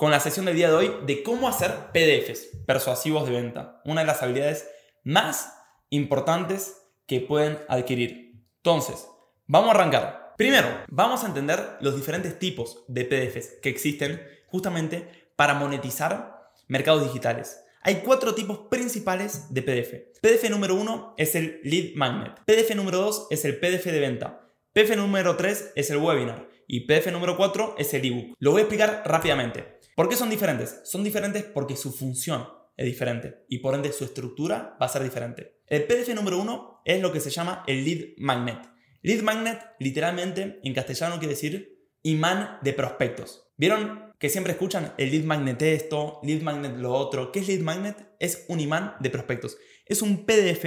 con la sesión del día de hoy de cómo hacer PDFs persuasivos de venta, una de las habilidades más importantes que pueden adquirir. Entonces, vamos a arrancar. Primero, vamos a entender los diferentes tipos de PDFs que existen justamente para monetizar mercados digitales. Hay cuatro tipos principales de PDF. PDF número uno es el lead magnet. PDF número dos es el PDF de venta. PDF número tres es el webinar. Y PDF número cuatro es el ebook. Lo voy a explicar rápidamente. ¿Por qué son diferentes? Son diferentes porque su función es diferente y por ende su estructura va a ser diferente. El PDF número uno es lo que se llama el lead magnet. Lead magnet, literalmente, en castellano quiere decir imán de prospectos. ¿Vieron que siempre escuchan el lead magnet esto, lead magnet lo otro? ¿Qué es lead magnet? Es un imán de prospectos. Es un PDF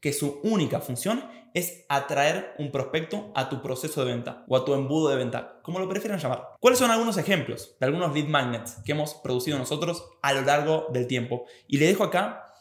que su única función es atraer un prospecto a tu proceso de venta o a tu embudo de venta, como lo prefieran llamar. ¿Cuáles son algunos ejemplos de algunos lead magnets que hemos producido nosotros a lo largo del tiempo? Y le dejo acá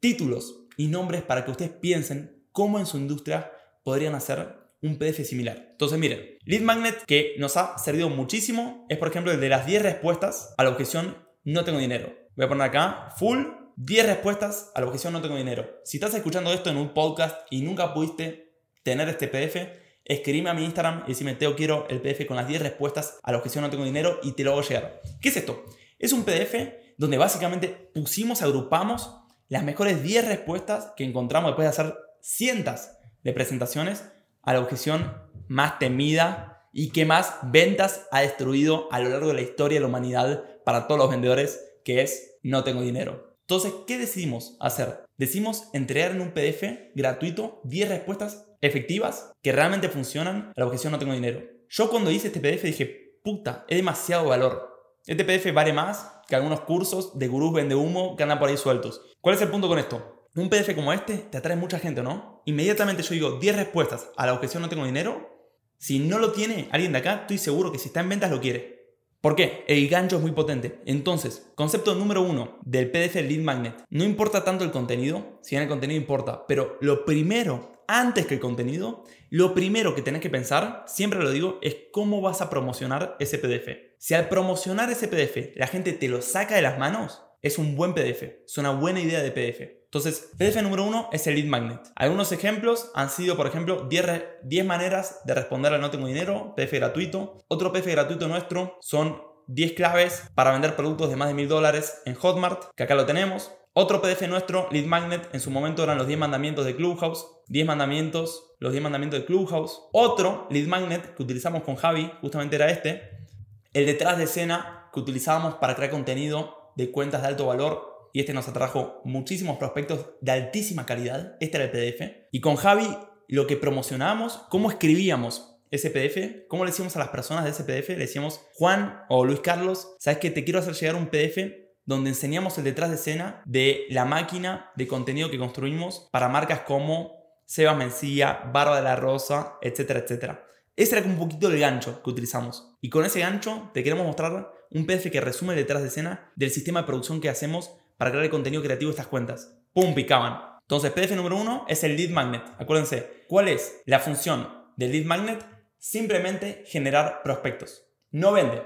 títulos y nombres para que ustedes piensen cómo en su industria podrían hacer un PDF similar. Entonces, miren, Lead Magnet que nos ha servido muchísimo es, por ejemplo, el de las 10 respuestas a la objeción no tengo dinero. Voy a poner acá, full, 10 respuestas a la objeción no tengo dinero. Si estás escuchando esto en un podcast y nunca pudiste tener este PDF, escríbeme a mi Instagram y decime, Teo, quiero el PDF con las 10 respuestas a la objeción no tengo dinero y te lo hago llegar. ¿Qué es esto? Es un PDF donde básicamente pusimos, agrupamos las mejores 10 respuestas que encontramos después de hacer cientos de presentaciones a la objeción más temida y que más ventas ha destruido a lo largo de la historia de la humanidad para todos los vendedores, que es no tengo dinero. Entonces, ¿qué decidimos hacer? Decidimos entregar en un PDF gratuito 10 respuestas efectivas que realmente funcionan a la objeción no tengo dinero. Yo cuando hice este PDF dije, puta, es demasiado valor. Este PDF vale más que algunos cursos de gurús vende humo que andan por ahí sueltos. ¿Cuál es el punto con esto? un PDF como este te atrae mucha gente, ¿no? Inmediatamente yo digo 10 respuestas a la objeción no tengo dinero. Si no lo tiene alguien de acá, estoy seguro que si está en ventas lo quiere. ¿Por qué? El gancho es muy potente. Entonces, concepto número uno del PDF Lead Magnet. No importa tanto el contenido, si bien el contenido importa, pero lo primero, antes que el contenido, lo primero que tenés que pensar, siempre lo digo, es cómo vas a promocionar ese PDF. Si al promocionar ese PDF la gente te lo saca de las manos, es un buen PDF, es una buena idea de PDF. Entonces, PDF número uno es el lead magnet. Algunos ejemplos han sido, por ejemplo, 10, maneras de responder al no tengo dinero, PDF gratuito. Otro PDF gratuito nuestro son 10 claves para vender productos de más de mil dólares en Hotmart, que acá lo tenemos. Otro PDF nuestro, Lead Magnet, en su momento eran los 10 mandamientos de Clubhouse. 10 mandamientos, los 10 mandamientos de Clubhouse. Otro Lead Magnet que utilizamos con Javi, justamente era este. El detrás de escena que utilizábamos para crear contenido de cuentas de alto valor y este nos atrajo muchísimos prospectos de altísima calidad. Este era el PDF. Y con Javi lo que promocionábamos, cómo escribíamos ese PDF, cómo le decíamos a las personas de ese PDF, le decíamos, Juan o Luis Carlos, ¿sabes que te quiero hacer llegar un PDF donde enseñamos el detrás de escena de la máquina de contenido que construimos para marcas como Seba Mencía, Barba de la Rosa, etcétera, etcétera. Ese era un poquito el gancho que utilizamos. Y con ese gancho te queremos mostrar un PDF que resume el detrás de escena del sistema de producción que hacemos para crear el contenido creativo de estas cuentas. ¡Pum! Picaban. Entonces, PDF número uno es el lead magnet. Acuérdense, ¿cuál es la función del lead magnet? Simplemente generar prospectos. No vende,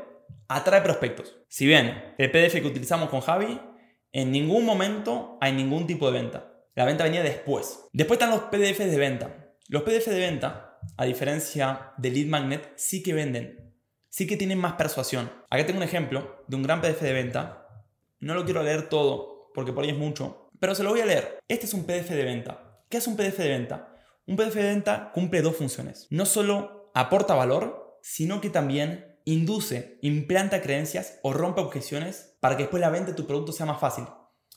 atrae prospectos. Si bien el PDF que utilizamos con Javi, en ningún momento hay ningún tipo de venta. La venta venía después. Después están los PDFs de venta. Los PDF de venta, a diferencia del lead magnet, sí que venden. Sí que tienen más persuasión. Acá tengo un ejemplo de un gran PDF de venta no lo quiero leer todo porque por ahí es mucho, pero se lo voy a leer. Este es un PDF de venta. ¿Qué es un PDF de venta? Un PDF de venta cumple dos funciones. No solo aporta valor, sino que también induce, implanta creencias o rompe objeciones para que después la venta de tu producto sea más fácil.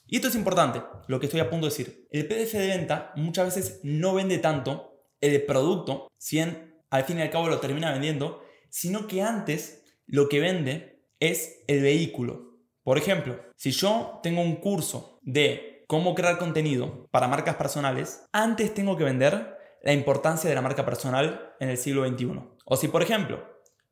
Y esto es importante, lo que estoy a punto de decir. El PDF de venta muchas veces no vende tanto el producto, si al fin y al cabo lo termina vendiendo, sino que antes lo que vende es el vehículo, por ejemplo, si yo tengo un curso de cómo crear contenido para marcas personales, antes tengo que vender la importancia de la marca personal en el siglo XXI. O si, por ejemplo,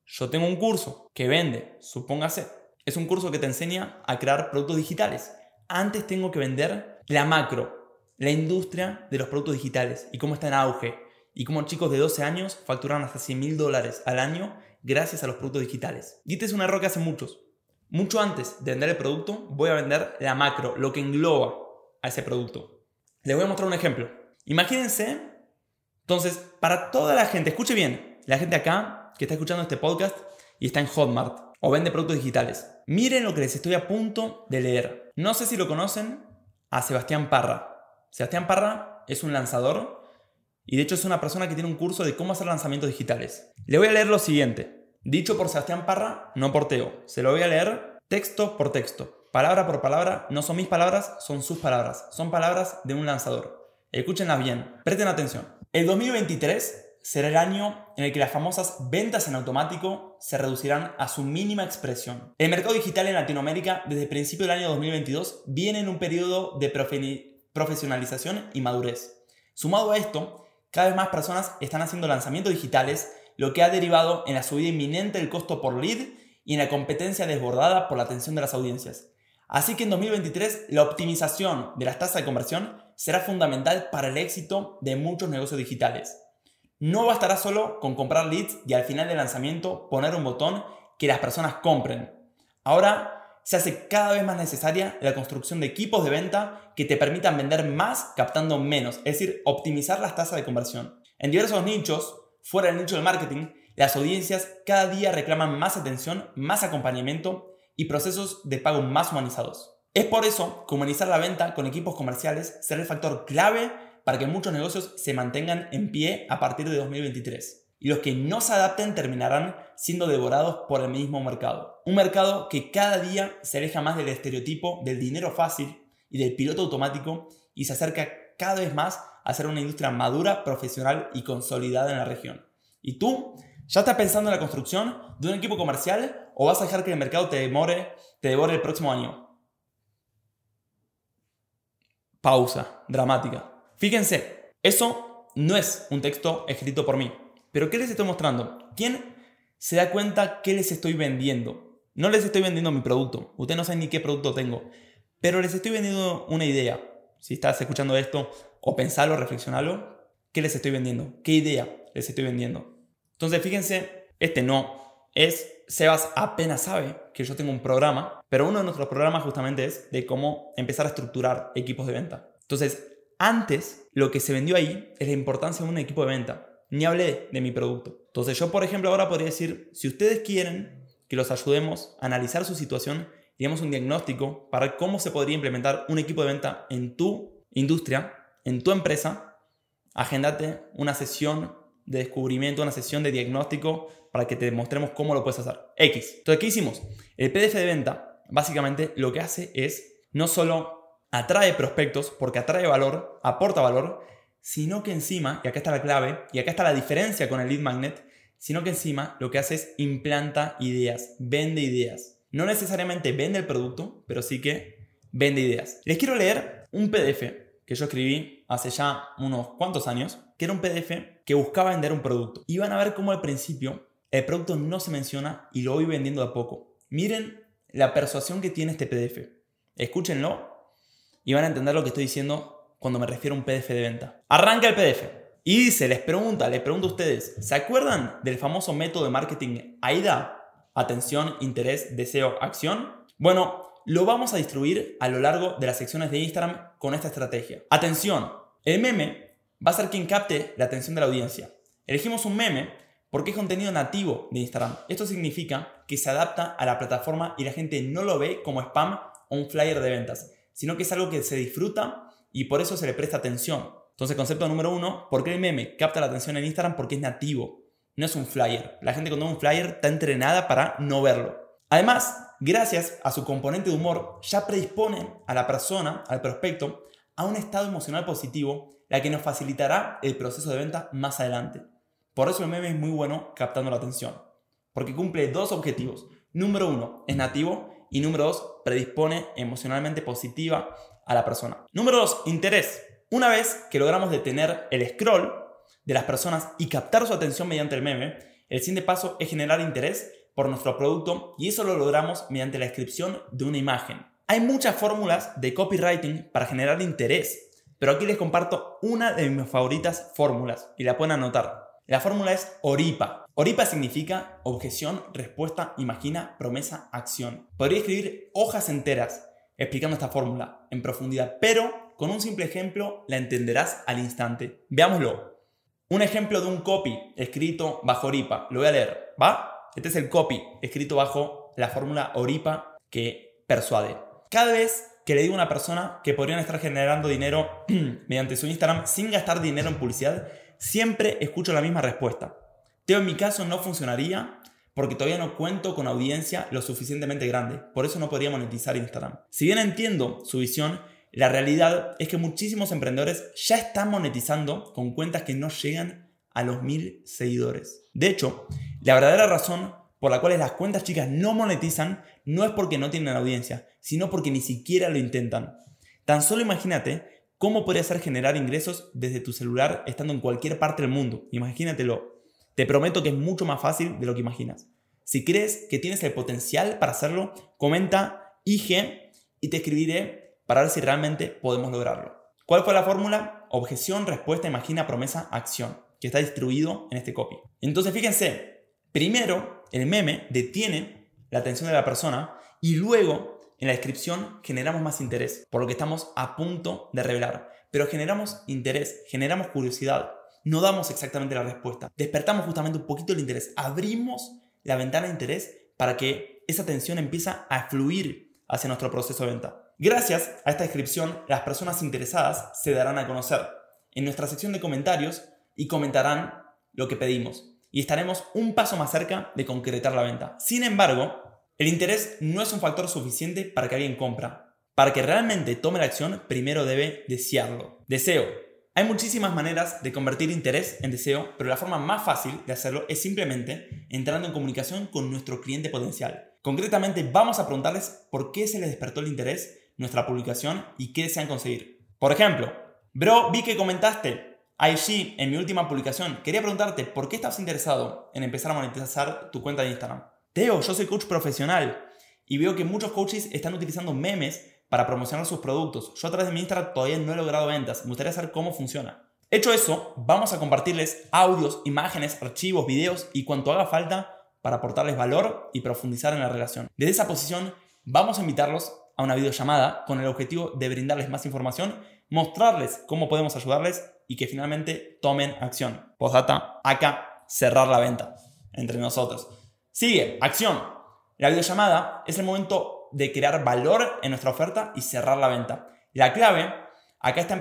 yo tengo un curso que vende, supóngase, es un curso que te enseña a crear productos digitales. Antes tengo que vender la macro, la industria de los productos digitales y cómo está en auge y cómo chicos de 12 años facturan hasta 100 mil dólares al año gracias a los productos digitales. Y este es un error que hacen muchos. Mucho antes de vender el producto, voy a vender la macro, lo que engloba a ese producto. Les voy a mostrar un ejemplo. Imagínense, entonces, para toda la gente, escuche bien, la gente acá que está escuchando este podcast y está en Hotmart o vende productos digitales. Miren lo que les estoy a punto de leer. No sé si lo conocen a Sebastián Parra. Sebastián Parra es un lanzador y de hecho es una persona que tiene un curso de cómo hacer lanzamientos digitales. Le voy a leer lo siguiente. Dicho por Sebastián Parra, no por Teo. Se lo voy a leer texto por texto. Palabra por palabra, no son mis palabras, son sus palabras. Son palabras de un lanzador. Escúchenlas bien, presten atención. El 2023 será el año en el que las famosas ventas en automático se reducirán a su mínima expresión. El mercado digital en Latinoamérica desde el principio del año 2022 viene en un periodo de profesionalización y madurez. Sumado a esto, cada vez más personas están haciendo lanzamientos digitales, lo que ha derivado en la subida inminente del costo por lead y en la competencia desbordada por la atención de las audiencias. Así que en 2023 la optimización de las tasas de conversión será fundamental para el éxito de muchos negocios digitales. No bastará solo con comprar leads y al final del lanzamiento poner un botón que las personas compren. Ahora se hace cada vez más necesaria la construcción de equipos de venta que te permitan vender más captando menos, es decir, optimizar las tasas de conversión. En diversos nichos, fuera del nicho del marketing, las audiencias cada día reclaman más atención, más acompañamiento y procesos de pago más humanizados. Es por eso que humanizar la venta con equipos comerciales será el factor clave para que muchos negocios se mantengan en pie a partir de 2023 y los que no se adapten terminarán siendo devorados por el mismo mercado. Un mercado que cada día se aleja más del estereotipo del dinero fácil y del piloto automático y se acerca cada vez más a ser una industria madura, profesional y consolidada en la región. ¿Y tú? ¿Ya estás pensando en la construcción de un equipo comercial o vas a dejar que el mercado te demore, te devore el próximo año? Pausa, dramática. Fíjense, eso no es un texto escrito por mí. Pero ¿qué les estoy mostrando? ¿Quién se da cuenta qué les estoy vendiendo? No les estoy vendiendo mi producto. Ustedes no saben ni qué producto tengo. Pero les estoy vendiendo una idea. Si estás escuchando esto, o pensalo, reflexionalo. ¿Qué les estoy vendiendo? ¿Qué idea les estoy vendiendo? Entonces, fíjense, este no es, Sebas apenas sabe que yo tengo un programa, pero uno de nuestros programas justamente es de cómo empezar a estructurar equipos de venta. Entonces, antes, lo que se vendió ahí es la importancia de un equipo de venta ni hablé de mi producto. Entonces yo, por ejemplo, ahora podría decir, si ustedes quieren que los ayudemos a analizar su situación y un diagnóstico para cómo se podría implementar un equipo de venta en tu industria, en tu empresa, agendate una sesión de descubrimiento, una sesión de diagnóstico para que te mostremos cómo lo puedes hacer. X. Entonces, ¿qué hicimos? El PDF de venta básicamente lo que hace es no solo atrae prospectos, porque atrae valor, aporta valor, sino que encima, y acá está la clave, y acá está la diferencia con el lead magnet, sino que encima lo que hace es implanta ideas, vende ideas. No necesariamente vende el producto, pero sí que vende ideas. Les quiero leer un PDF que yo escribí hace ya unos cuantos años, que era un PDF que buscaba vender un producto. Y van a ver cómo al principio el producto no se menciona y lo voy vendiendo a poco. Miren la persuasión que tiene este PDF. Escúchenlo y van a entender lo que estoy diciendo cuando me refiero a un PDF de venta. Arranca el PDF y dice, les pregunta, les pregunto a ustedes, ¿se acuerdan del famoso método de marketing AIDA? Atención, interés, deseo, acción. Bueno, lo vamos a distribuir a lo largo de las secciones de Instagram con esta estrategia. Atención, el meme va a ser quien capte la atención de la audiencia. Elegimos un meme porque es contenido nativo de Instagram. Esto significa que se adapta a la plataforma y la gente no lo ve como spam o un flyer de ventas, sino que es algo que se disfruta y por eso se le presta atención. Entonces, concepto número uno, ¿por qué el meme capta la atención en Instagram? Porque es nativo, no es un flyer. La gente cuando ve un flyer está entrenada para no verlo. Además, gracias a su componente de humor, ya predispone a la persona, al prospecto, a un estado emocional positivo, la que nos facilitará el proceso de venta más adelante. Por eso el meme es muy bueno captando la atención, porque cumple dos objetivos. Número uno, es nativo y número dos, predispone emocionalmente positiva a la persona. Número 2. Interés. Una vez que logramos detener el scroll de las personas y captar su atención mediante el meme, el siguiente paso es generar interés por nuestro producto y eso lo logramos mediante la descripción de una imagen. Hay muchas fórmulas de copywriting para generar interés, pero aquí les comparto una de mis favoritas fórmulas y la pueden anotar. La fórmula es ORIPA. ORIPA significa objeción, respuesta, imagina, promesa, acción. Podría escribir hojas enteras explicando esta fórmula en profundidad, pero con un simple ejemplo la entenderás al instante. Veámoslo. Un ejemplo de un copy escrito bajo ORIPA. Lo voy a leer. ¿Va? Este es el copy escrito bajo la fórmula ORIPA que persuade. Cada vez que le digo a una persona que podrían estar generando dinero mediante su Instagram sin gastar dinero en publicidad, siempre escucho la misma respuesta. Teo, en mi caso no funcionaría porque todavía no cuento con audiencia lo suficientemente grande. Por eso no podría monetizar Instagram. Si bien entiendo su visión, la realidad es que muchísimos emprendedores ya están monetizando con cuentas que no llegan a los mil seguidores. De hecho, la verdadera razón por la cual las cuentas chicas no monetizan no es porque no tienen audiencia, sino porque ni siquiera lo intentan. Tan solo imagínate ¿Cómo podría ser generar ingresos desde tu celular estando en cualquier parte del mundo? Imagínatelo. Te prometo que es mucho más fácil de lo que imaginas. Si crees que tienes el potencial para hacerlo, comenta IG y te escribiré para ver si realmente podemos lograrlo. ¿Cuál fue la fórmula? Objeción, respuesta, imagina, promesa, acción, que está distribuido en este copy. Entonces fíjense, primero el meme detiene la atención de la persona y luego en la descripción generamos más interés, por lo que estamos a punto de revelar. Pero generamos interés, generamos curiosidad, no damos exactamente la respuesta. Despertamos justamente un poquito el interés, abrimos la ventana de interés para que esa atención empiece a fluir hacia nuestro proceso de venta. Gracias a esta descripción, las personas interesadas se darán a conocer en nuestra sección de comentarios y comentarán lo que pedimos. Y estaremos un paso más cerca de concretar la venta. Sin embargo, el interés no es un factor suficiente para que alguien compra. Para que realmente tome la acción, primero debe desearlo. Deseo. Hay muchísimas maneras de convertir interés en deseo, pero la forma más fácil de hacerlo es simplemente entrando en comunicación con nuestro cliente potencial. Concretamente, vamos a preguntarles por qué se les despertó el interés nuestra publicación y qué desean conseguir. Por ejemplo, bro, vi que comentaste IG en mi última publicación. Quería preguntarte por qué estás interesado en empezar a monetizar tu cuenta de Instagram. Teo, yo soy coach profesional y veo que muchos coaches están utilizando memes para promocionar sus productos. Yo a través de mi Instagram todavía no he logrado ventas. Me gustaría saber cómo funciona. Hecho eso, vamos a compartirles audios, imágenes, archivos, videos y cuanto haga falta para aportarles valor y profundizar en la relación. Desde esa posición, vamos a invitarlos a una videollamada con el objetivo de brindarles más información, mostrarles cómo podemos ayudarles y que finalmente tomen acción. Postdata, acá cerrar la venta entre nosotros. Sigue, acción. La videollamada es el momento de crear valor en nuestra oferta y cerrar la venta. La clave acá está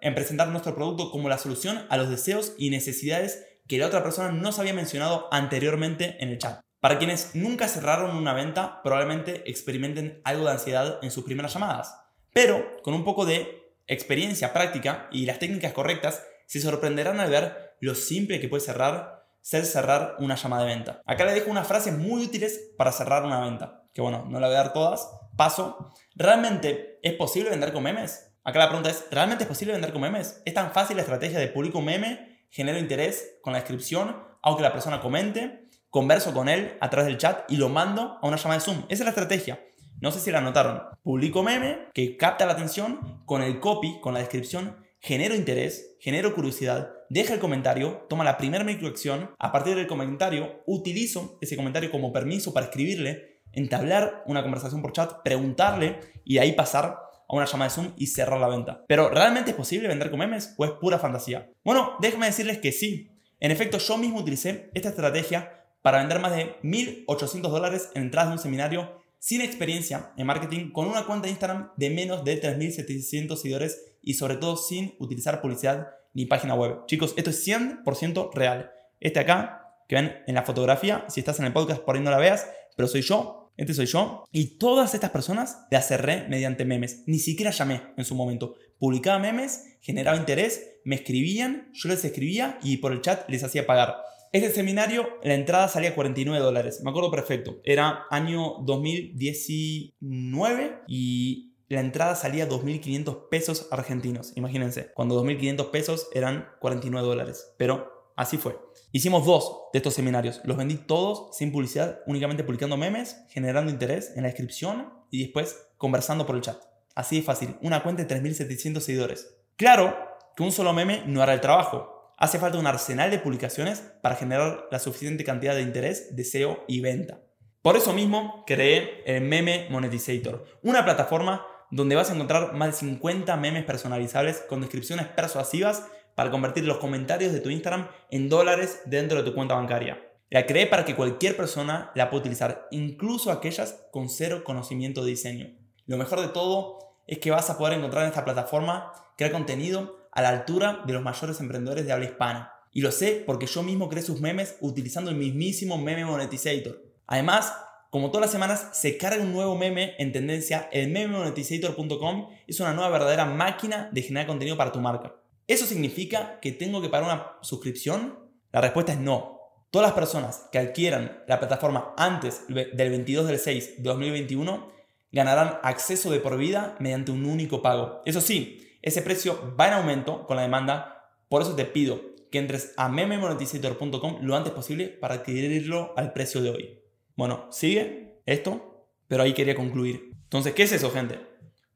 en, presentar nuestro producto como la solución a los deseos y necesidades que la otra persona no se había mencionado anteriormente en el chat. Para quienes nunca cerraron una venta, probablemente experimenten algo de ansiedad en sus primeras llamadas. Pero con un poco de experiencia práctica y las técnicas correctas, se sorprenderán al ver lo simple que puede cerrar ser cerrar una llamada de venta. Acá le dejo unas frases muy útiles para cerrar una venta. Que bueno, no la voy a dar todas. Paso. ¿Realmente es posible vender con memes? Acá la pregunta es, ¿realmente es posible vender con memes? ¿Es tan fácil la estrategia de publico un meme, genero interés con la descripción, aunque la persona comente, converso con él a través del chat y lo mando a una llamada de Zoom? Esa es la estrategia. No sé si la notaron. Publico meme que capta la atención con el copy, con la descripción, genero interés, genero curiosidad, deja el comentario, toma la primera microacción, a partir del comentario utilizo ese comentario como permiso para escribirle, entablar una conversación por chat, preguntarle y de ahí pasar a una llamada de Zoom y cerrar la venta. Pero ¿realmente es posible vender con memes o es pura fantasía? Bueno, déjenme decirles que sí. En efecto, yo mismo utilicé esta estrategia para vender más de 1.800 dólares en entradas de un seminario sin experiencia en marketing, con una cuenta de Instagram de menos de 3.700 seguidores y sobre todo sin utilizar publicidad ni página web. Chicos, esto es 100% real. Este acá, que ven en la fotografía, si estás en el podcast por ahí no la veas, pero soy yo, este soy yo. Y todas estas personas las cerré mediante memes. Ni siquiera llamé en su momento. Publicaba memes, generaba interés, me escribían, yo les escribía y por el chat les hacía pagar. Este seminario, la entrada salía 49 dólares. Me acuerdo perfecto. Era año 2019 y la entrada salía 2.500 pesos argentinos. Imagínense, cuando 2.500 pesos eran 49 dólares. Pero así fue. Hicimos dos de estos seminarios. Los vendí todos sin publicidad, únicamente publicando memes, generando interés en la descripción y después conversando por el chat. Así de fácil. Una cuenta de 3.700 seguidores. Claro que un solo meme no hará el trabajo. Hace falta un arsenal de publicaciones para generar la suficiente cantidad de interés, deseo y venta. Por eso mismo creé el Meme Monetizator, una plataforma donde vas a encontrar más de 50 memes personalizables con descripciones persuasivas para convertir los comentarios de tu Instagram en dólares dentro de tu cuenta bancaria. La creé para que cualquier persona la pueda utilizar, incluso aquellas con cero conocimiento de diseño. Lo mejor de todo es que vas a poder encontrar en esta plataforma crear contenido a la altura de los mayores emprendedores de habla hispana. Y lo sé porque yo mismo creé sus memes utilizando el mismísimo Meme Monetizator. Además, como todas las semanas se carga un nuevo meme en tendencia, el mememonetizator.com es una nueva verdadera máquina de generar contenido para tu marca. ¿Eso significa que tengo que pagar una suscripción? La respuesta es no. Todas las personas que adquieran la plataforma antes del 22 del 6 de 2021 ganarán acceso de por vida mediante un único pago. Eso sí, ese precio va en aumento con la demanda, por eso te pido que entres a mememonetizator.com lo antes posible para adquirirlo al precio de hoy. Bueno, sigue esto, pero ahí quería concluir. Entonces, ¿qué es eso, gente?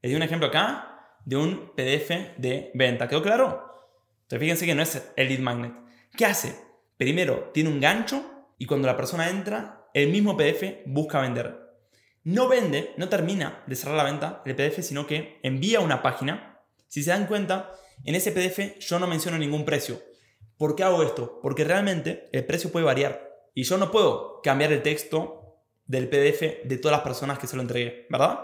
Les di un ejemplo acá de un PDF de venta. ¿Quedó claro? Entonces, fíjense que no es el lead magnet. ¿Qué hace? Primero, tiene un gancho y cuando la persona entra, el mismo PDF busca vender. No vende, no termina de cerrar la venta el PDF, sino que envía una página. Si se dan cuenta, en ese PDF yo no menciono ningún precio. ¿Por qué hago esto? Porque realmente el precio puede variar. Y yo no puedo cambiar el texto del PDF de todas las personas que se lo entregué, ¿verdad?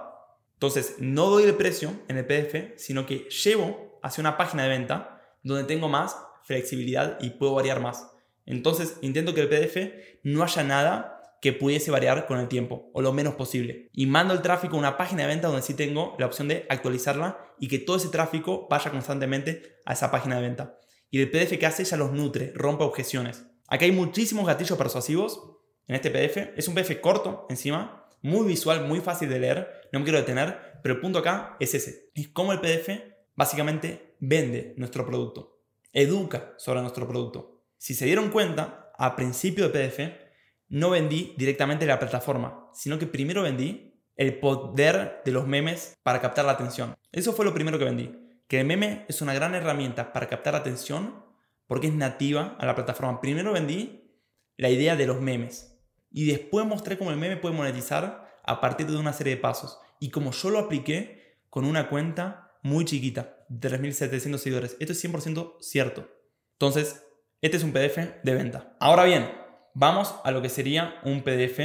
Entonces, no doy el precio en el PDF, sino que llevo hacia una página de venta donde tengo más flexibilidad y puedo variar más. Entonces, intento que el PDF no haya nada que pudiese variar con el tiempo, o lo menos posible. Y mando el tráfico a una página de venta donde sí tengo la opción de actualizarla y que todo ese tráfico vaya constantemente a esa página de venta. Y el PDF que hace ya los nutre, rompe objeciones. Aquí hay muchísimos gatillos persuasivos en este PDF. Es un PDF corto encima, muy visual, muy fácil de leer. No me quiero detener, pero el punto acá es ese. Es cómo el PDF básicamente vende nuestro producto, educa sobre nuestro producto. Si se dieron cuenta, a principio de PDF no vendí directamente la plataforma, sino que primero vendí el poder de los memes para captar la atención. Eso fue lo primero que vendí. Que el meme es una gran herramienta para captar la atención porque es nativa a la plataforma. Primero vendí la idea de los memes y después mostré cómo el meme puede monetizar a partir de una serie de pasos. Y como yo lo apliqué con una cuenta muy chiquita, de 3.700 seguidores. Esto es 100% cierto. Entonces, este es un PDF de venta. Ahora bien, vamos a lo que sería un PDF.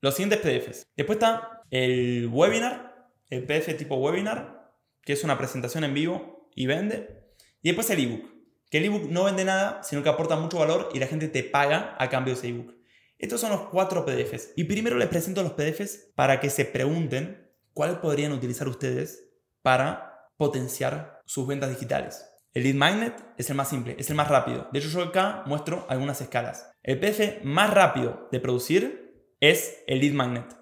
Los siguientes PDFs. Después está el webinar, el PDF tipo webinar, que es una presentación en vivo y vende. Y después el ebook que el ebook no vende nada, sino que aporta mucho valor y la gente te paga a cambio de ese ebook. Estos son los cuatro PDFs. Y primero les presento los PDFs para que se pregunten cuál podrían utilizar ustedes para potenciar sus ventas digitales. El lead magnet es el más simple, es el más rápido. De hecho, yo acá muestro algunas escalas. El PDF más rápido de producir es el lead magnet.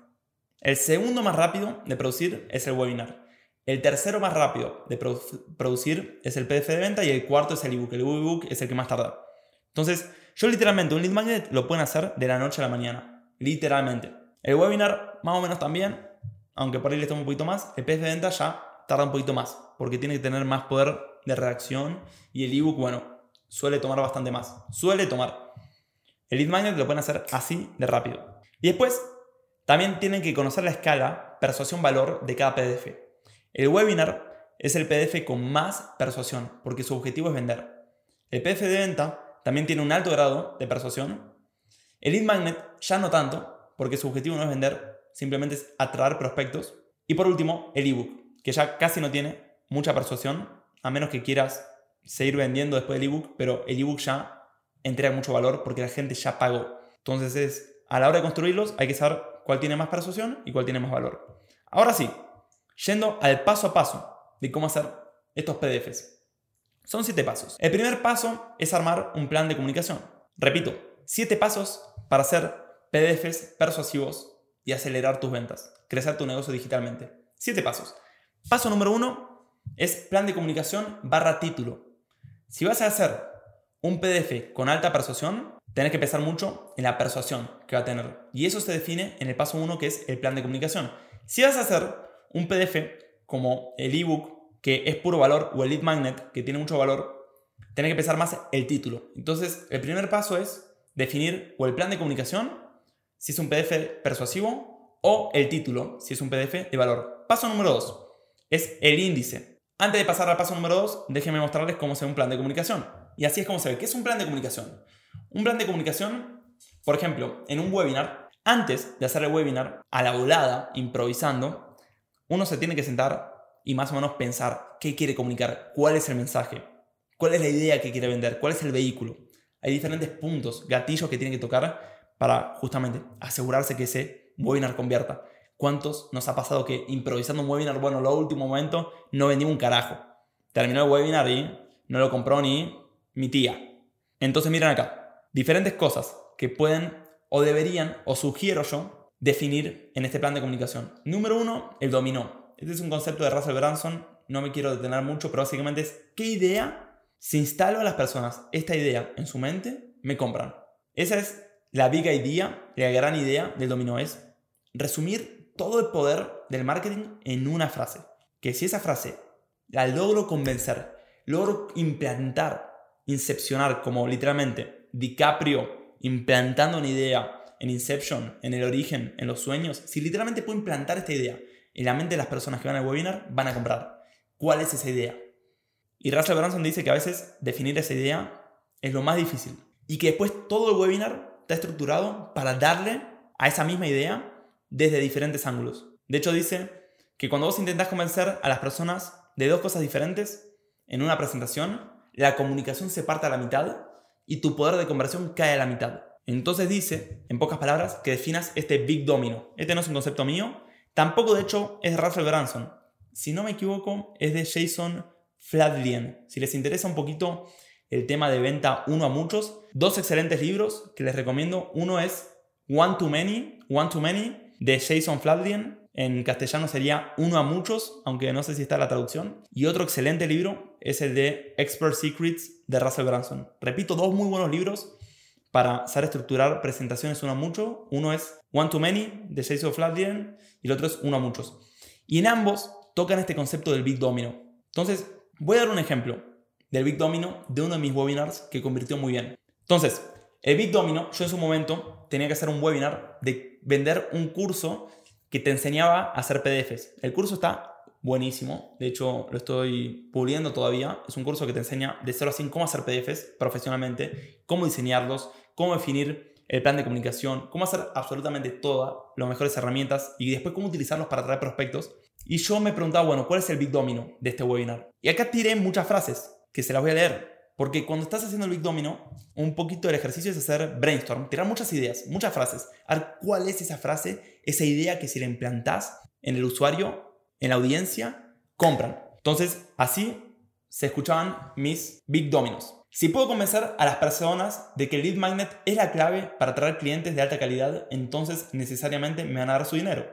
El segundo más rápido de producir es el webinar. El tercero más rápido de producir es el PDF de venta y el cuarto es el ebook. El ebook es el que más tarda. Entonces, yo literalmente un lead magnet lo pueden hacer de la noche a la mañana. Literalmente. El webinar más o menos también, aunque por ahí le toma un poquito más. El PDF de venta ya tarda un poquito más porque tiene que tener más poder de redacción y el ebook, bueno, suele tomar bastante más. Suele tomar. El lead magnet lo pueden hacer así de rápido. Y después, también tienen que conocer la escala persuasión-valor de cada PDF. El webinar es el PDF con más persuasión, porque su objetivo es vender. El PDF de venta también tiene un alto grado de persuasión. El lead magnet ya no tanto, porque su objetivo no es vender, simplemente es atraer prospectos. Y por último, el ebook, que ya casi no tiene mucha persuasión, a menos que quieras seguir vendiendo después del ebook, pero el ebook ya entrega mucho valor porque la gente ya pagó. Entonces es, a la hora de construirlos hay que saber cuál tiene más persuasión y cuál tiene más valor. Ahora sí, yendo al paso a paso de cómo hacer estos PDFs. Son siete pasos. El primer paso es armar un plan de comunicación. Repito, siete pasos para hacer PDFs persuasivos y acelerar tus ventas, crecer tu negocio digitalmente. Siete pasos. Paso número uno es plan de comunicación barra título. Si vas a hacer un PDF con alta persuasión, tenés que pensar mucho en la persuasión que va a tener. Y eso se define en el paso uno que es el plan de comunicación. Si vas a hacer un PDF como el ebook, que es puro valor, o el lead magnet, que tiene mucho valor, tenés que pensar más el título. Entonces, el primer paso es definir o el plan de comunicación, si es un PDF persuasivo, o el título, si es un PDF de valor. Paso número 2 es el índice. Antes de pasar al paso número 2, déjenme mostrarles cómo ve un plan de comunicación. Y así es como se ve. ¿Qué es un plan de comunicación? Un plan de comunicación, por ejemplo, en un webinar, antes de hacer el webinar, a la volada, improvisando, uno se tiene que sentar y más o menos pensar qué quiere comunicar, cuál es el mensaje, cuál es la idea que quiere vender, cuál es el vehículo. Hay diferentes puntos, gatillos que tiene que tocar para justamente asegurarse que ese webinar convierta. ¿Cuántos nos ha pasado que improvisando un webinar, bueno, lo último momento, no vendimos un carajo? Terminó el webinar y no lo compró ni mi tía. Entonces miren acá, diferentes cosas que pueden o deberían, o sugiero yo, definir en este plan de comunicación. Número uno, el dominó. Este es un concepto de Russell Branson, no me quiero detener mucho, pero básicamente es qué idea, si instalo a las personas esta idea en su mente, me compran. Esa es la big idea, la gran idea del dominó, es resumir todo el poder del marketing en una frase. Que si esa frase la logro convencer, logro implantar, incepcionar, como literalmente DiCaprio implantando una idea en Inception, en el origen, en los sueños, si literalmente puedo implantar esta idea en la mente de las personas que van al webinar, van a comprar. ¿Cuál es esa idea? Y Russell Branson dice que a veces definir esa idea es lo más difícil. Y que después todo el webinar está estructurado para darle a esa misma idea desde diferentes ángulos. De hecho, dice que cuando vos intentás convencer a las personas de dos cosas diferentes en una presentación, la comunicación se parte a la mitad y tu poder de conversión cae a la mitad. Entonces dice, en pocas palabras, que definas este big domino. Este no es un concepto mío, tampoco de hecho es Russell Branson. Si no me equivoco, es de Jason Fladlien. Si les interesa un poquito el tema de venta uno a muchos, dos excelentes libros que les recomiendo. Uno es One to Many, One to Many, de Jason Fladlien. En castellano sería Uno a Muchos, aunque no sé si está la traducción. Y otro excelente libro es el de Expert Secrets de Russell Branson. Repito, dos muy buenos libros para saber estructurar presentaciones uno a mucho. Uno es One to Many de Jason Fladlien y el otro es Uno a Muchos. Y en ambos tocan este concepto del Big Domino. Entonces, voy a dar un ejemplo del Big Domino de uno de mis webinars que convirtió muy bien. Entonces, el Big Domino, yo en su momento tenía que hacer un webinar de vender un curso que te enseñaba a hacer PDFs. El curso está buenísimo, de hecho lo estoy puliendo todavía. Es un curso que te enseña de 0 a 100 cómo hacer PDFs profesionalmente, cómo diseñarlos, cómo definir el plan de comunicación, cómo hacer absolutamente todas las mejores herramientas y después cómo utilizarlos para atraer prospectos. Y yo me preguntaba, bueno, ¿cuál es el Big Domino de este webinar? Y acá tiré muchas frases que se las voy a leer. Porque cuando estás haciendo el Big Domino, un poquito del ejercicio es hacer brainstorm, tirar muchas ideas, muchas frases. A ver cuál es esa frase, esa idea que si la implantás en el usuario, en la audiencia, compran. Entonces, así se escuchaban mis Big Dominos. Si puedo convencer a las personas de que el lead magnet es la clave para atraer clientes de alta calidad, entonces necesariamente me van a dar su dinero.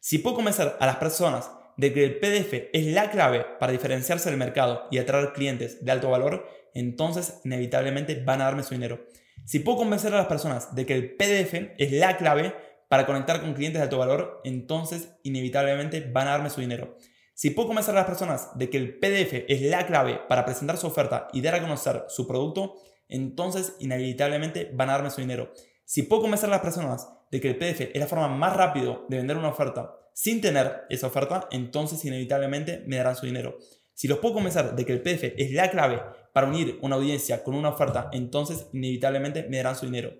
Si puedo convencer a las personas de que el PDF es la clave para diferenciarse del mercado y atraer clientes de alto valor, entonces inevitablemente van a darme su dinero. Si puedo convencer a las personas de que el PDF es la clave para conectar con clientes de alto valor, entonces inevitablemente van a darme su dinero. Si puedo convencer a las personas de que el PDF es la clave para presentar su oferta y dar a conocer su producto, entonces inevitablemente van a darme su dinero. Si puedo convencer a las personas de que el PDF es la forma más rápida de vender una oferta sin tener esa oferta, entonces inevitablemente me darán su dinero. Si los puedo convencer de que el PDF es la clave para unir una audiencia con una oferta, entonces inevitablemente me darán su dinero.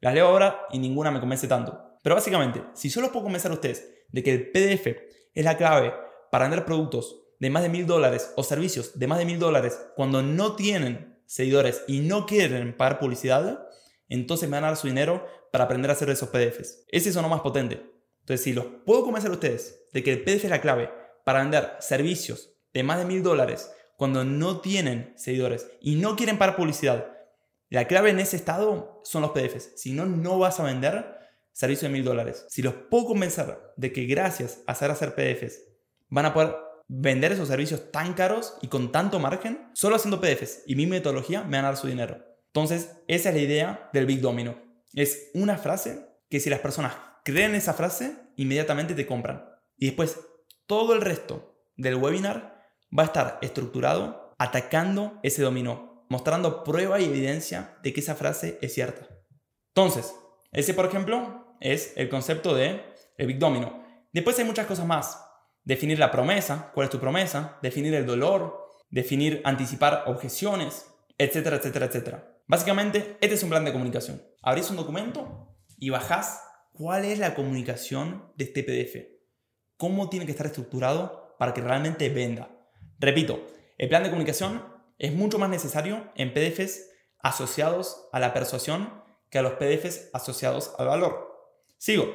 Las leo ahora y ninguna me convence tanto. Pero básicamente, si yo los puedo convencer a ustedes de que el PDF es la clave para vender productos de más de mil dólares o servicios de más de mil dólares cuando no tienen seguidores y no quieren pagar publicidad, entonces me van a dar su dinero para aprender a hacer esos PDFs. Ese es uno más potente. Entonces, si los puedo convencer a ustedes de que el PDF es la clave para vender servicios de más de mil dólares cuando no tienen seguidores y no quieren pagar publicidad. La clave en ese estado son los PDFs. Si no, no vas a vender servicios de mil dólares. Si los puedo convencer de que gracias a hacer hacer PDFs van a poder vender esos servicios tan caros y con tanto margen solo haciendo PDFs y mi metodología me van a dar su dinero. Entonces, esa es la idea del Big Domino. Es una frase que si las personas creen esa frase, inmediatamente te compran. Y después, todo el resto del webinar va a estar estructurado atacando ese dominó, mostrando prueba y evidencia de que esa frase es cierta. Entonces, ese por ejemplo es el concepto de el Big Domino. Después hay muchas cosas más. Definir la promesa, cuál es tu promesa, definir el dolor, definir, anticipar objeciones, etcétera, etcétera, etcétera. Básicamente, este es un plan de comunicación. Abrís un documento y bajás cuál es la comunicación de este PDF. Cómo tiene que estar estructurado para que realmente venda. Repito, el plan de comunicación es mucho más necesario en PDFs asociados a la persuasión que a los PDFs asociados al valor. Sigo.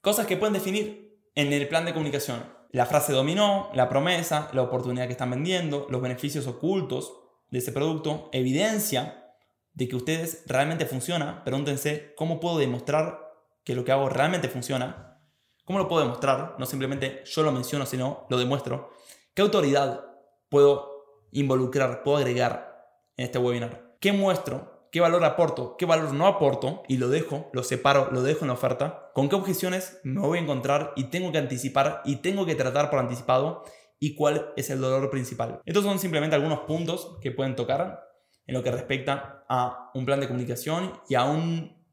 Cosas que pueden definir en el plan de comunicación. La frase dominó, la promesa, la oportunidad que están vendiendo, los beneficios ocultos de ese producto, evidencia de que ustedes realmente funciona, pregúntense cómo puedo demostrar que lo que hago realmente funciona. ¿Cómo lo puedo demostrar? No simplemente yo lo menciono, sino lo demuestro. ¿Qué autoridad puedo involucrar, puedo agregar en este webinar? ¿Qué muestro? ¿Qué valor aporto? ¿Qué valor no aporto? Y lo dejo, lo separo, lo dejo en la oferta. ¿Con qué objeciones me voy a encontrar y tengo que anticipar y tengo que tratar por anticipado? ¿Y cuál es el dolor principal? Estos son simplemente algunos puntos que pueden tocar en lo que respecta a un plan de comunicación y a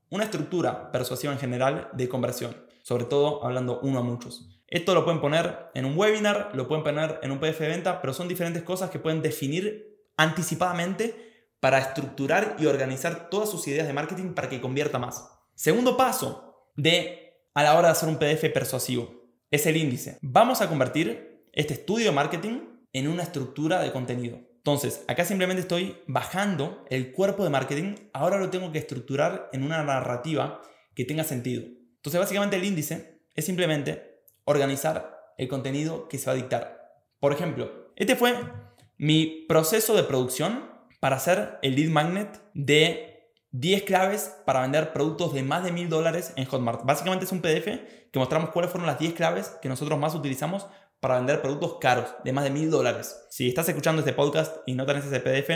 una estructura persuasiva en general de conversión, sobre todo hablando uno a muchos. Esto lo pueden poner en un webinar, lo pueden poner en un PDF de venta, pero son diferentes cosas que pueden definir anticipadamente para estructurar y organizar todas sus ideas de marketing para que convierta más. Segundo paso de a la hora de hacer un PDF persuasivo es el índice. Vamos a convertir este estudio de marketing en una estructura de contenido. Entonces, acá simplemente estoy bajando el cuerpo de marketing, ahora lo tengo que estructurar en una narrativa que tenga sentido. Entonces, básicamente el índice es simplemente organizar el contenido que se va a dictar. Por ejemplo, este fue mi proceso de producción para hacer el lead magnet de 10 claves para vender productos de más de 1000 dólares en Hotmart. Básicamente es un PDF que mostramos cuáles fueron las 10 claves que nosotros más utilizamos para vender productos caros de más de mil dólares. Si estás escuchando este podcast y no tenés ese PDF,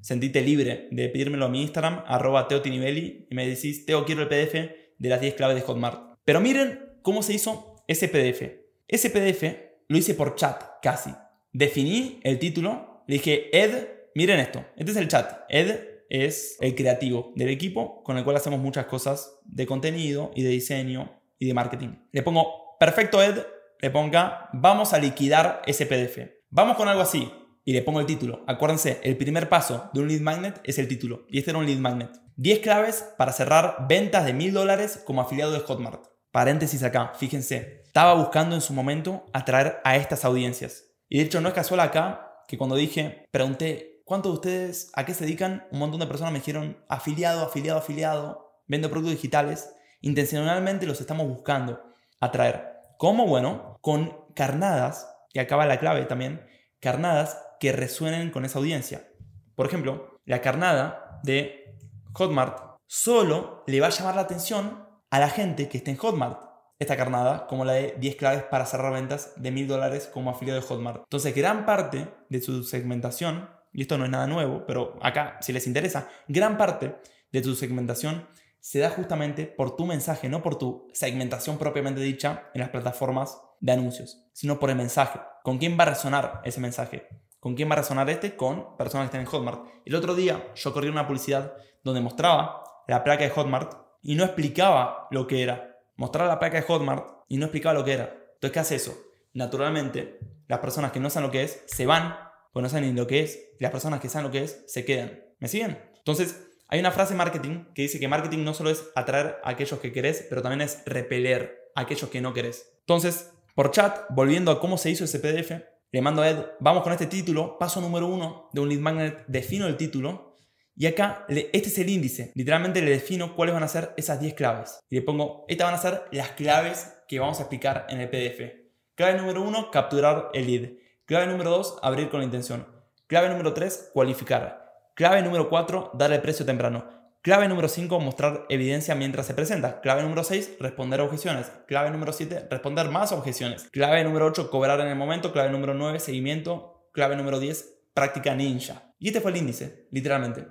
sentite libre de pedírmelo a mi Instagram, arroba teotinivelli, y me decís, Teo, quiero el PDF de las 10 claves de Hotmart. Pero miren cómo se hizo ese PDF. Ese PDF lo hice por chat, casi. Definí el título, le dije, Ed, miren esto, este es el chat. Ed es el creativo del equipo con el cual hacemos muchas cosas de contenido y de diseño y de marketing. Le pongo, perfecto Ed, le ponga, vamos a liquidar ese PDF. Vamos con algo así. Y le pongo el título. Acuérdense, el primer paso de un lead magnet es el título. Y este era un lead magnet. 10 claves para cerrar ventas de mil dólares como afiliado de Hotmart. Paréntesis acá, fíjense. Estaba buscando en su momento atraer a estas audiencias. Y de hecho no es casual acá que cuando dije, pregunté, ¿cuántos de ustedes a qué se dedican? Un montón de personas me dijeron, afiliado, afiliado, afiliado, vendo productos digitales. Intencionalmente los estamos buscando atraer. ¿Cómo? Bueno, con carnadas, y acaba la clave también, carnadas que resuenen con esa audiencia. Por ejemplo, la carnada de Hotmart solo le va a llamar la atención a la gente que esté en Hotmart. Esta carnada, como la de 10 claves para cerrar ventas de 1000 dólares como afiliado de Hotmart. Entonces, gran parte de su segmentación, y esto no es nada nuevo, pero acá, si les interesa, gran parte de tu segmentación se da justamente por tu mensaje, no por tu segmentación propiamente dicha en las plataformas de anuncios, sino por el mensaje. ¿Con quién va a resonar ese mensaje? ¿Con quién va a resonar este? Con personas que están en Hotmart. El otro día yo corrí una publicidad donde mostraba la placa de Hotmart y no explicaba lo que era. Mostraba la placa de Hotmart y no explicaba lo que era. Entonces, ¿qué hace eso? Naturalmente, las personas que no saben lo que es se van, porque no saben ni lo que es, y las personas que saben lo que es se quedan. ¿Me siguen? Entonces, hay una frase marketing que dice que marketing no solo es atraer a aquellos que querés, pero también es repeler a aquellos que no querés. Entonces, por chat, volviendo a cómo se hizo ese PDF, le mando a Ed, vamos con este título, paso número uno de un lead magnet, defino el título y acá este es el índice. Literalmente le defino cuáles van a ser esas 10 claves. Y le pongo, estas van a ser las claves que vamos a explicar en el PDF. Clave número uno, capturar el lead. Clave número dos, abrir con la intención. Clave número tres, cualificar. Clave número 4, darle precio temprano. Clave número 5, mostrar evidencia mientras se presenta. Clave número 6, responder objeciones. Clave número 7, responder más objeciones. Clave número 8, cobrar en el momento. Clave número 9, seguimiento. Clave número 10, práctica ninja. Y este fue el índice, literalmente.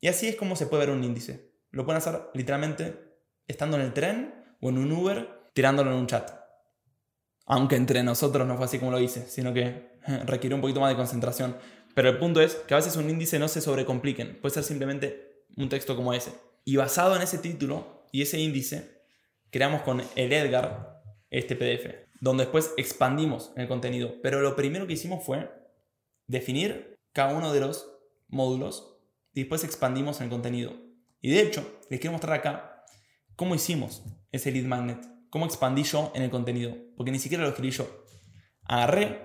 Y así es como se puede ver un índice. Lo pueden hacer literalmente estando en el tren o en un Uber, tirándolo en un chat. Aunque entre nosotros no fue así como lo hice, sino que requiere un poquito más de concentración. Pero el punto es que a veces un índice no se sobrecompliquen. Puede ser simplemente un texto como ese. Y basado en ese título y ese índice, creamos con el Edgar este PDF, donde después expandimos el contenido. Pero lo primero que hicimos fue definir cada uno de los módulos y después expandimos el contenido. Y de hecho, les quiero mostrar acá cómo hicimos ese lead magnet, cómo expandí yo en el contenido, porque ni siquiera lo escribí yo. Agarré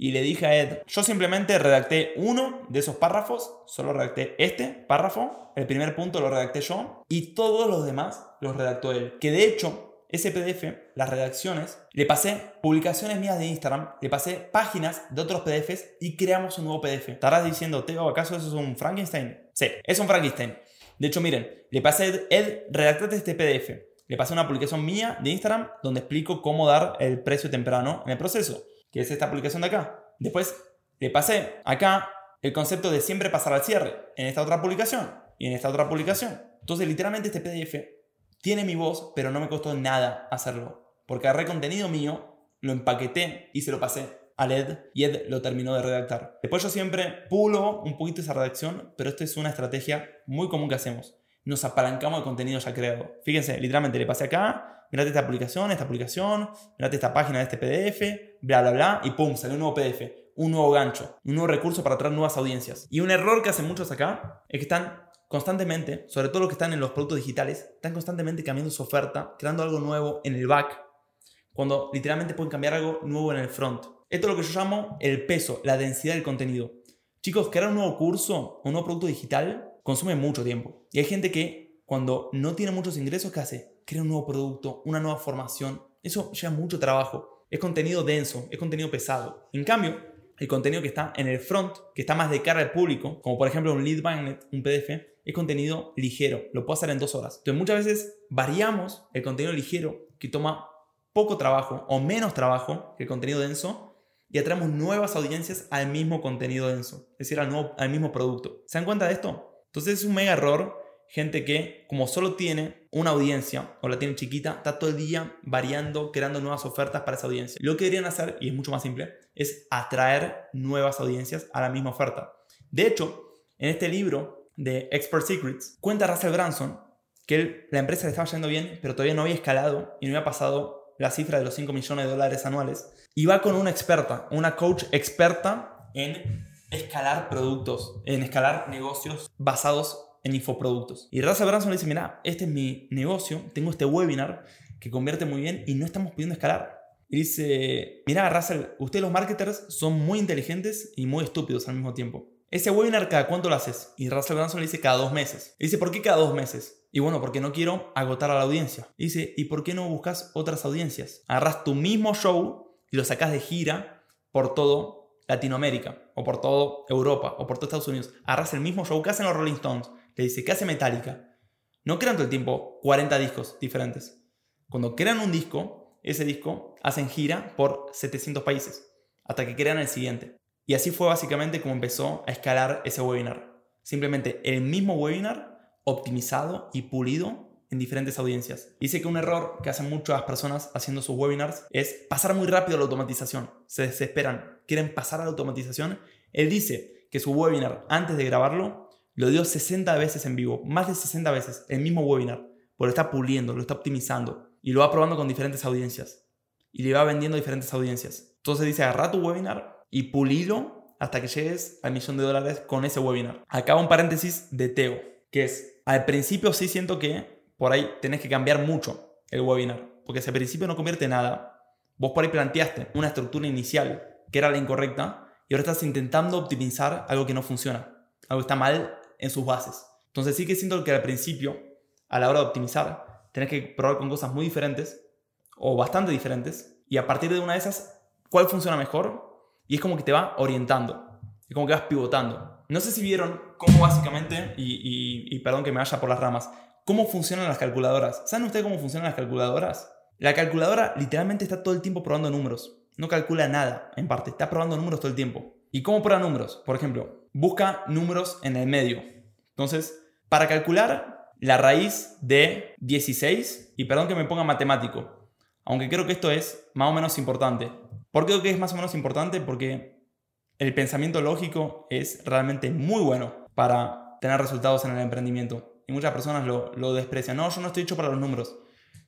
y le dije a Ed, yo simplemente redacté uno de esos párrafos, solo redacté este párrafo, el primer punto lo redacté yo y todos los demás los redactó él. Que de hecho, ese PDF, las redacciones, le pasé publicaciones mías de Instagram, le pasé páginas de otros PDFs y creamos un nuevo PDF. Estarás diciendo, Teo, ¿acaso eso es un Frankenstein? Sí, es un Frankenstein. De hecho, miren, le pasé a Ed, Ed redactate este PDF. Le pasé una publicación mía de Instagram donde explico cómo dar el precio temprano en el proceso que es esta publicación de acá. Después le pasé acá el concepto de siempre pasar al cierre en esta otra publicación y en esta otra publicación. Entonces, literalmente este PDF tiene mi voz, pero no me costó nada hacerlo. Porque agarré contenido mío, lo empaqueté y se lo pasé a Ed y Ed lo terminó de redactar. Después yo siempre pulo un poquito esa redacción, pero esto es una estrategia muy común que hacemos. Nos apalancamos de contenido ya creado. Fíjense, literalmente le pasé acá, mirate esta aplicación, esta aplicación, mirate esta página de este PDF, bla, bla, bla, y pum, sale un nuevo PDF, un nuevo gancho, un nuevo recurso para atraer nuevas audiencias. Y un error que hacen muchos acá es que están constantemente, sobre todo los que están en los productos digitales, están constantemente cambiando su oferta, creando algo nuevo en el back, cuando literalmente pueden cambiar algo nuevo en el front. Esto es lo que yo llamo el peso, la densidad del contenido. Chicos, crear un nuevo curso, un nuevo producto digital, consume mucho tiempo. Y hay gente que cuando no tiene muchos ingresos, ¿qué hace? Crea un nuevo producto, una nueva formación. Eso lleva mucho trabajo. Es contenido denso, es contenido pesado. En cambio, el contenido que está en el front, que está más de cara al público, como por ejemplo un lead magnet, un PDF, es contenido ligero. Lo puedo hacer en dos horas. Entonces muchas veces variamos el contenido ligero, que toma poco trabajo o menos trabajo que el contenido denso, y atraemos nuevas audiencias al mismo contenido denso, es decir, al, nuevo, al mismo producto. ¿Se dan cuenta de esto? Entonces es un mega error gente que como solo tiene una audiencia o la tiene chiquita, está todo el día variando, creando nuevas ofertas para esa audiencia. Lo que deberían hacer, y es mucho más simple, es atraer nuevas audiencias a la misma oferta. De hecho, en este libro de Expert Secrets, cuenta Russell Branson que la empresa le estaba yendo bien, pero todavía no había escalado y no había pasado la cifra de los 5 millones de dólares anuales. Y va con una experta, una coach experta en escalar productos, en escalar negocios basados en infoproductos. Y Russell Branson le dice, mira, este es mi negocio, tengo este webinar que convierte muy bien y no estamos pudiendo escalar. Y dice, mira, Russell, ustedes los marketers son muy inteligentes y muy estúpidos al mismo tiempo. Ese webinar, ¿cada cuánto lo haces? Y Russell Branson le dice, cada dos meses. Y dice, ¿por qué cada dos meses? Y bueno, porque no quiero agotar a la audiencia. Y dice, ¿y por qué no buscas otras audiencias? Agarras tu mismo show y lo sacas de gira por todo Latinoamérica, o por todo Europa, o por todo Estados Unidos. Agarras el mismo show que hacen los Rolling Stones, le dice, ¿qué hace Metallica? No crean todo el tiempo 40 discos diferentes. Cuando crean un disco, ese disco hacen gira por 700 países, hasta que crean el siguiente. Y así fue básicamente como empezó a escalar ese webinar. Simplemente el mismo webinar optimizado y pulido en diferentes audiencias. Dice que un error que hacen muchas personas haciendo sus webinars es pasar muy rápido a la automatización. Se desesperan, quieren pasar a la automatización. Él dice que su webinar, antes de grabarlo, lo dio 60 veces en vivo, más de 60 veces, el mismo webinar, porque lo está puliendo, lo está optimizando y lo va probando con diferentes audiencias y le va vendiendo diferentes audiencias. Entonces dice, agarra tu webinar y pulilo hasta que llegues al millón de dólares con ese webinar. Acá un paréntesis de Teo, que es, al principio sí siento que por ahí tenés que cambiar mucho el webinar, porque si al principio no convierte nada, vos por ahí planteaste una estructura inicial que era la incorrecta y ahora estás intentando optimizar algo que no funciona, algo que está mal en sus bases. Entonces sí que siento que al principio, a la hora de optimizar, tenés que probar con cosas muy diferentes o bastante diferentes y a partir de una de esas, ¿cuál funciona mejor? Y es como que te va orientando, es como que vas pivotando. No sé si vieron cómo básicamente, y, y perdón que me vaya por las ramas, cómo funcionan las calculadoras. ¿Saben ustedes cómo funcionan las calculadoras? La calculadora literalmente está todo el tiempo probando números. No calcula nada, en parte. Está probando números todo el tiempo. ¿Y cómo prueba números? Por ejemplo, busca números en el medio. Entonces, para calcular la raíz de 16, y perdón que me ponga matemático, aunque creo que esto es más o menos importante. ¿Por qué creo que es más o menos importante? Porque el pensamiento lógico es realmente muy bueno para tener resultados en el emprendimiento. Y muchas personas lo, lo desprecian. No, yo no estoy hecho para los números.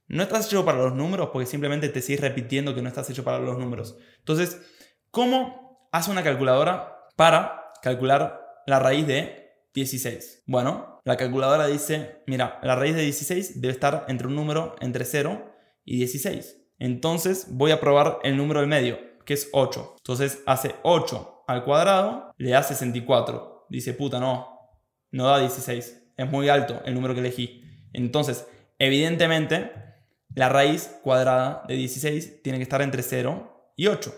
No estás hecho para los números porque simplemente te sigues repitiendo que no estás hecho para los números. Entonces, ¿cómo hace una calculadora para calcular la raíz de 16? Bueno, la calculadora dice, mira, la raíz de 16 debe estar entre un número entre 0 y 16. Entonces voy a probar el número del medio, que es 8. Entonces hace 8 al cuadrado, le da 64. Dice, puta, no, no da 16. Es muy alto el número que elegí. Entonces, evidentemente, la raíz cuadrada de 16 tiene que estar entre 0 y 8.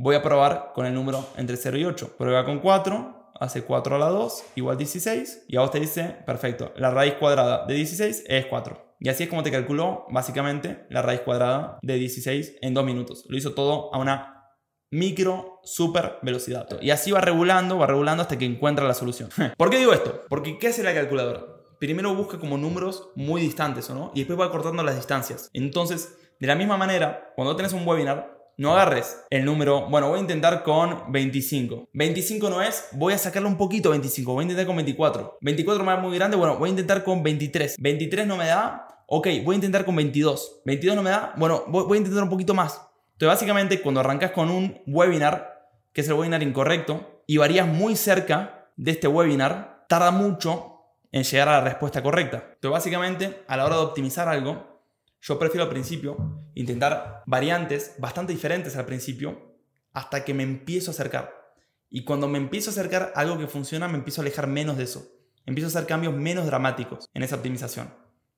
Voy a probar con el número entre 0 y 8. Prueba con 4, hace 4 a la 2, igual 16. Y a vos te dice, perfecto, la raíz cuadrada de 16 es 4. Y así es como te calculó básicamente la raíz cuadrada de 16 en 2 minutos. Lo hizo todo a una micro super velocidad. Y así va regulando, va regulando hasta que encuentra la solución. ¿Por qué digo esto? Porque ¿qué hace la calculadora? primero busca como números muy distantes, ¿o no? Y después va cortando las distancias. Entonces, de la misma manera, cuando tienes un webinar, no agarres el número, bueno, voy a intentar con 25. 25 no es, voy a sacarle un poquito 25, voy a intentar con 24. 24 me da muy grande, bueno, voy a intentar con 23. 23 no me da, ok, voy a intentar con 22. 22 no me da, bueno, voy, voy a intentar un poquito más. Entonces, básicamente, cuando arrancas con un webinar, que es el webinar incorrecto, y varías muy cerca de este webinar, tarda mucho en llegar a la respuesta correcta. Pero básicamente, a la hora de optimizar algo, yo prefiero al principio intentar variantes bastante diferentes al principio hasta que me empiezo a acercar. Y cuando me empiezo a acercar a algo que funciona, me empiezo a alejar menos de eso. Empiezo a hacer cambios menos dramáticos en esa optimización.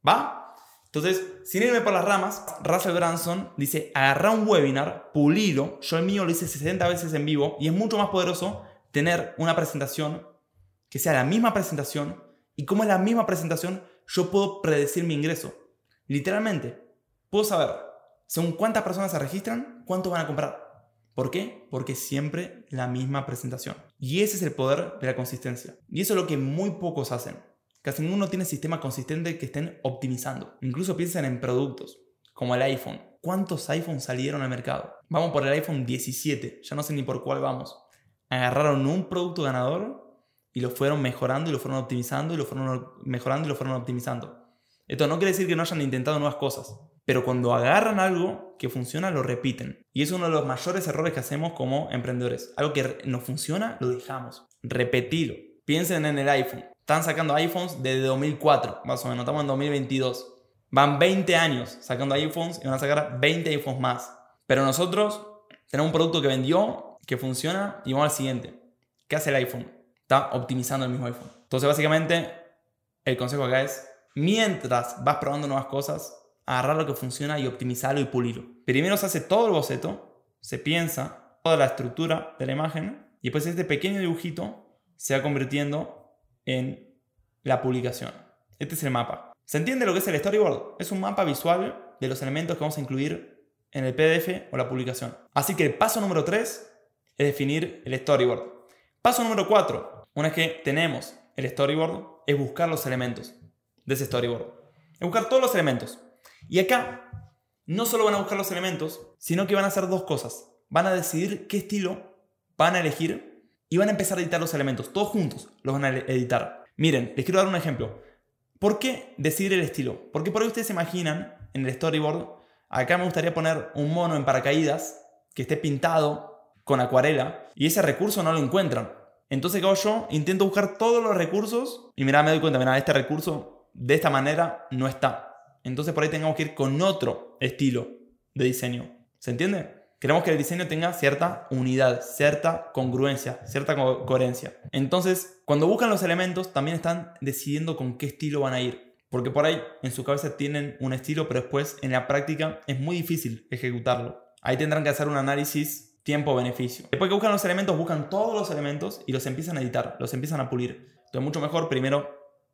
¿Va? Entonces, sin irme por las ramas, Russell Branson dice, agarra un webinar, pulilo, yo el mío lo hice 60 veces en vivo y es mucho más poderoso tener una presentación que sea la misma presentación, y como es la misma presentación, yo puedo predecir mi ingreso. Literalmente, puedo saber, según cuántas personas se registran, cuánto van a comprar. ¿Por qué? Porque siempre la misma presentación. Y ese es el poder de la consistencia. Y eso es lo que muy pocos hacen. Casi ninguno tiene sistema consistente que estén optimizando. Incluso piensan en productos, como el iPhone. ¿Cuántos iPhones salieron al mercado? Vamos por el iPhone 17, ya no sé ni por cuál vamos. Agarraron un producto ganador y lo fueron mejorando y lo fueron optimizando y lo fueron mejorando y lo fueron optimizando. Esto no quiere decir que no hayan intentado nuevas cosas, pero cuando agarran algo que funciona, lo repiten. Y es uno de los mayores errores que hacemos como emprendedores. Algo que no funciona, lo dejamos. Repetirlo. Piensen en el iPhone. Están sacando iPhones desde 2004, más o menos. Estamos en 2022. Van 20 años sacando iPhones y van a sacar 20 iPhones más. Pero nosotros tenemos un producto que vendió, que funciona y vamos al siguiente. ¿Qué hace el iPhone? está optimizando el mismo iPhone. Entonces, básicamente, el consejo acá es, mientras vas probando nuevas cosas, agarrar lo que funciona y optimizarlo y pulirlo. Primero se hace todo el boceto, se piensa toda la estructura de la imagen y después este pequeño dibujito se va convirtiendo en la publicación. Este es el mapa. ¿Se entiende lo que es el storyboard? Es un mapa visual de los elementos que vamos a incluir en el PDF o la publicación. Así que el paso número 3 es definir el storyboard. Paso número 4, una vez que tenemos el storyboard, es buscar los elementos de ese storyboard. Es buscar todos los elementos. Y acá no solo van a buscar los elementos, sino que van a hacer dos cosas. Van a decidir qué estilo van a elegir y van a empezar a editar los elementos. Todos juntos los van a editar. Miren, les quiero dar un ejemplo. ¿Por qué decidir el estilo? Porque por ahí ustedes se imaginan en el storyboard, acá me gustaría poner un mono en paracaídas que esté pintado con acuarela y ese recurso no lo encuentran. Entonces, ¿qué hago yo? Intento buscar todos los recursos y mira, me doy cuenta, mira, este recurso de esta manera no está. Entonces, por ahí tenemos que ir con otro estilo de diseño. ¿Se entiende? Queremos que el diseño tenga cierta unidad, cierta congruencia, cierta coherencia. Entonces, cuando buscan los elementos, también están decidiendo con qué estilo van a ir. Porque por ahí en su cabeza tienen un estilo, pero después en la práctica es muy difícil ejecutarlo. Ahí tendrán que hacer un análisis tiempo-beneficio. Después que buscan los elementos, buscan todos los elementos y los empiezan a editar, los empiezan a pulir. Entonces, mucho mejor primero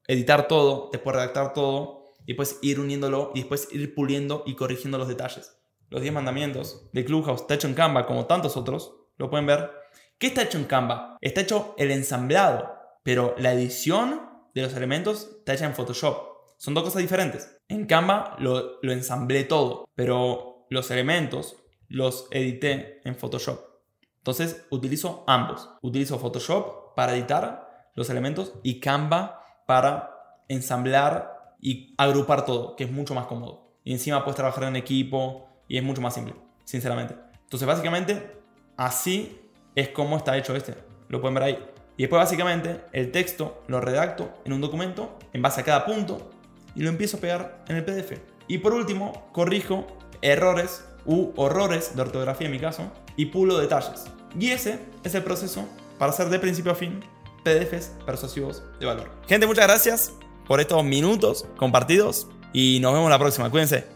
editar todo, después redactar todo, y después ir uniéndolo y después ir puliendo y corrigiendo los detalles. Los 10 mandamientos de Clubhouse está hecho en Canva, como tantos otros, lo pueden ver. ¿Qué está hecho en Canva? Está hecho el ensamblado, pero la edición de los elementos está hecha en Photoshop. Son dos cosas diferentes. En Canva lo, lo ensamblé todo, pero los elementos los edité en Photoshop. Entonces utilizo ambos. Utilizo Photoshop para editar los elementos y Canva para ensamblar y agrupar todo, que es mucho más cómodo. Y encima puedes trabajar en equipo y es mucho más simple, sinceramente. Entonces básicamente así es como está hecho este. Lo pueden ver ahí. Y después básicamente el texto lo redacto en un documento en base a cada punto y lo empiezo a pegar en el PDF. Y por último, corrijo errores u horrores de ortografía en mi caso y pulo detalles. Y ese es el proceso para hacer de principio a fin PDFs persuasivos de valor. Gente, muchas gracias por estos minutos compartidos y nos vemos la próxima. Cuídense.